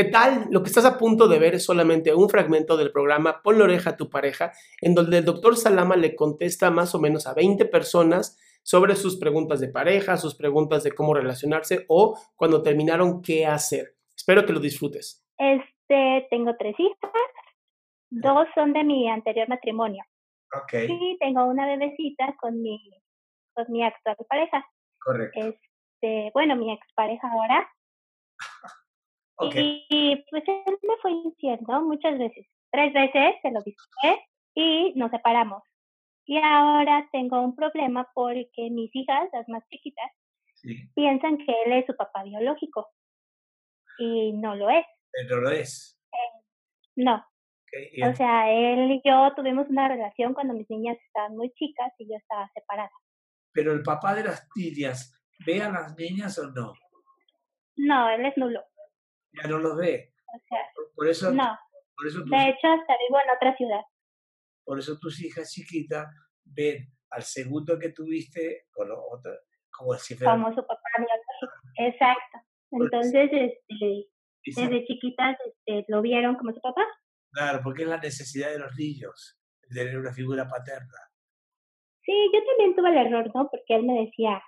¿Qué tal? Lo que estás a punto de ver es solamente un fragmento del programa Pon la oreja a tu pareja, en donde el doctor Salama le contesta más o menos a 20 personas sobre sus preguntas de pareja, sus preguntas de cómo relacionarse o cuando terminaron qué hacer. Espero que lo disfrutes. Este, tengo tres hijas, dos son de mi anterior matrimonio. Ok, Y tengo una bebecita con mi, con mi actual pareja. correcto. Este, bueno, mi expareja ahora. Y pues él me fue ¿no? Muchas veces. Tres veces se lo dije y nos separamos. Y ahora tengo un problema porque mis hijas, las más chiquitas, sí, piensan que él es su papá biológico. Y no lo es. pero lo es. No. ok, y O sea, él y yo tuvimos una relación cuando mis niñas estaban muy chicas y yo estaba separada. Pero el papá de las niñas, ¿ve a las niñas o no? No, él es nulo. Ya no los ve. O sea, Por- eso, no. por eso, tus, De hecho, hasta vivo en otra ciudad. por eso tus hijas chiquitas ven al segundo que tuviste con lo otro, como si fuera como su papá biológico. Exacto. Entonces, este, desde chiquitas este, lo vieron como su papá. Claro, porque es la necesidad de los niños, de tener una figura paterna. Sí, yo también tuve el error, ¿no? Porque él me decía,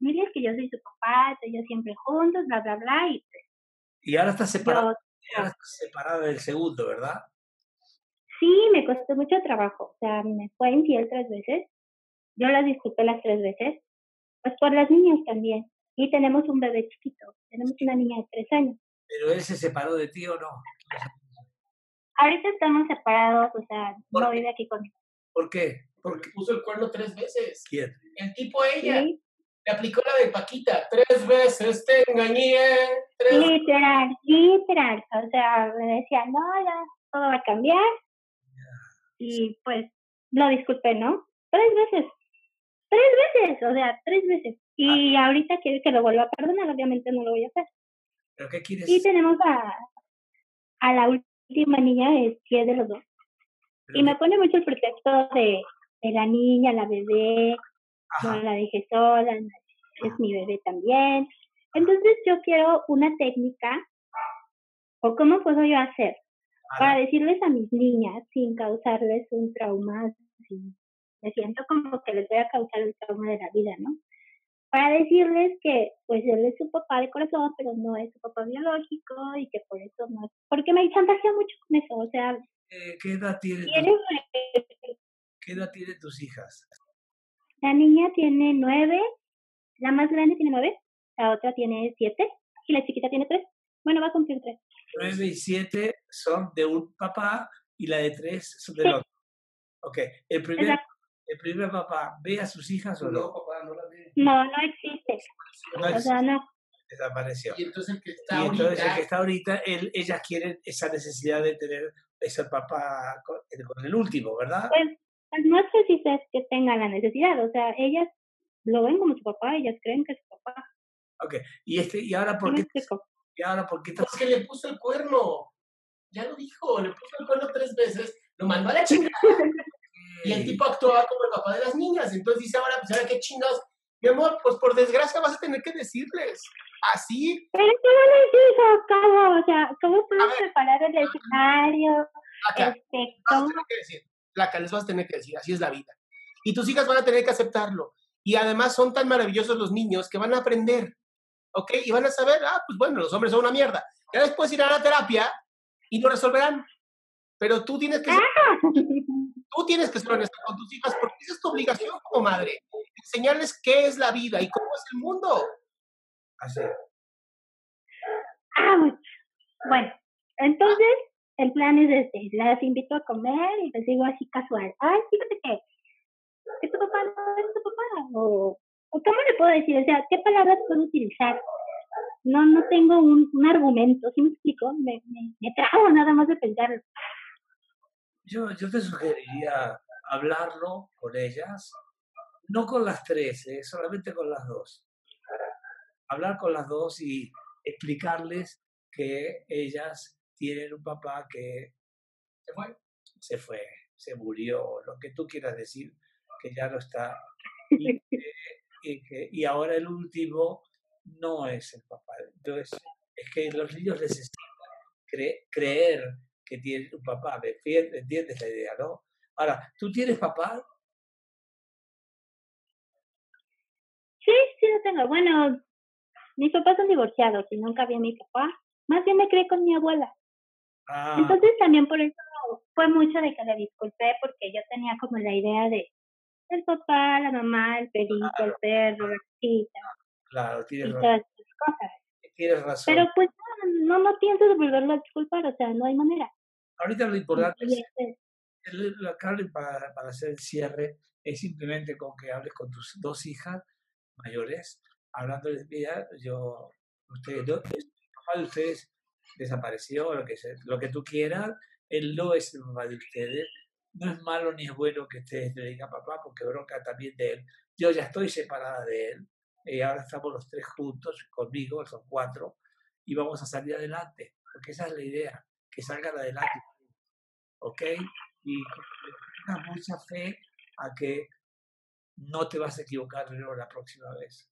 mire, es que yo soy su papá, estoy yo siempre juntos, bla, bla, bla, y pues, Y ahora estás ahora estás separado del segundo, ¿verdad? sí, me costó mucho trabajo. O sea, me fue infiel tres veces. Yo las disculpé las tres veces. Pues por las niñas también. Y tenemos un bebé chiquito. Tenemos una niña de tres años. Pero él se separó de ti o no. Ahorita estamos separados, o sea, ¿Por no vive aquí conmigo. ¿Por qué? Porque puso el cuerno tres veces. ¿Quién? El tipo ella ¿sí? Le aplicó la de Paquita. Tres veces te engañé. Tres Literal, literal. O sea, me decía, no, ya todo va a cambiar. Y pues lo disculpé, ¿no? Tres veces. Tres veces, o sea, tres veces. Y ahorita quiere que lo vuelva a perdonar, obviamente no lo voy a hacer. ¿Pero qué quieres? Y tenemos a, a la última niña, es que de los dos. Pero Y me pone mucho el pretexto de, de la niña, la bebé, no la dejé sola, es mi bebé también. Entonces yo quiero una técnica, o cómo puedo yo hacer para decirles a mis niñas sin causarles un trauma, sin- me siento como que les voy a causar el trauma de la vida, ¿no? Para decirles que pues él es su papá de corazón, pero no es su papá biológico y que por eso no es, porque me chantajea mucho con eso, o sea, eh, ¿qué, edad tiene ¿Qué edad tienen tus hijas? La niña tiene nueve, la más grande tiene nueve, la otra tiene siete y la chiquita tiene tres. Bueno, va a cumplir tres. 9 y 7 son de un papá y la de 3 son del Sí. otro. Ok, el primer, Exacto. el primer papá ve a sus hijas o no? papá, no la ve. No, no existe. No O sea, no. desapareció. Y entonces el que Y está el ahorita que está ahorita, él, ellas quieren esa necesidad de tener ese papá con, con el último, ¿verdad? Pues, pues no sé si es que tengan la necesidad, o sea, ellas lo ven como su papá, ellas creen que es su papá. Ok, y, este, y ahora ¿Sí por me qué, explico? y ahora por qué estás Es que le puso el cuerno. Ya lo dijo, le puso el cuerno tres veces, lo mandó a la chingada. Y el tipo actuaba como el papá de las niñas. Entonces dice ahora, pues ahora qué chingados. Mi amor, pues por desgracia vas a tener que decirles. Así, Pero es que no les digo, ¿cómo? O sea, ¿cómo ver. preparar el escenario? acá, Este, ¿cómo? que decir. Placa, les vas a tener que decir, así es la vida. Y tus hijas van a tener que aceptarlo. Y además son tan maravillosos los niños que van a aprender. ¿Ok? Y van a saber, ah, pues bueno, los hombres son una mierda. Ya después irán a la terapia y lo resolverán. Pero tú tienes que ser tú tienes que ser honesta con tus hijas porque esa es tu obligación como madre. Enseñarles qué es la vida y cómo es el mundo. así? ¡Auch! Bueno, entonces el plan es este, las invito a comer y les digo así casual, ay, fíjate que, que tu papá no es tu papá, o, ¿cómo le puedo decir? O sea, ¿qué palabras puedo utilizar? No, no tengo un, un argumento, ¿sí me explico? Me, me, me trago nada más de pensarlo. Yo, yo te sugeriría hablarlo con ellas, no con las tres, ¿eh? solamente con las dos. Hablar con las dos y explicarles que ellas tienen un papá que se fue, se fue, se murió, lo que tú quieras decir, que ya no está. Y, que- y que- y ahora el último no es el papá. Entonces, es que los niños necesitan creer que tiene un papá. ¿Me entiendes la idea, no? Ahora, ¿tú tienes papá? Sí, sí lo tengo. Bueno, mis papás son divorciados y nunca vi a mi papá. Más bien me creé con mi abuela. Ah. Entonces también por eso fue mucho de que le disculpé porque yo tenía como la idea de el papá, la mamá, el perrito, el perro, la chica. Claro, tienes razón. Tienes razón. Pero pues no, no pienso volverlo a disculpar, o sea, no hay manera. Ahorita lo importante es, el, para, para hacer el cierre es simplemente con que hables con tus dos hijas mayores, hablando de vida, yo, ustedes, dos, de ustedes desapareció, lo que, lo que tú quieras, él no es el papá de ustedes, no es malo ni es bueno que ustedes le digan papá, porque bronca también de él. Yo ya estoy separada de él, y ahora estamos los tres juntos conmigo, son cuatro, y vamos a salir adelante, porque esa es la idea, que salgan adelante. ¿Ok? Y mucha fe a que no te vas a equivocar la próxima vez.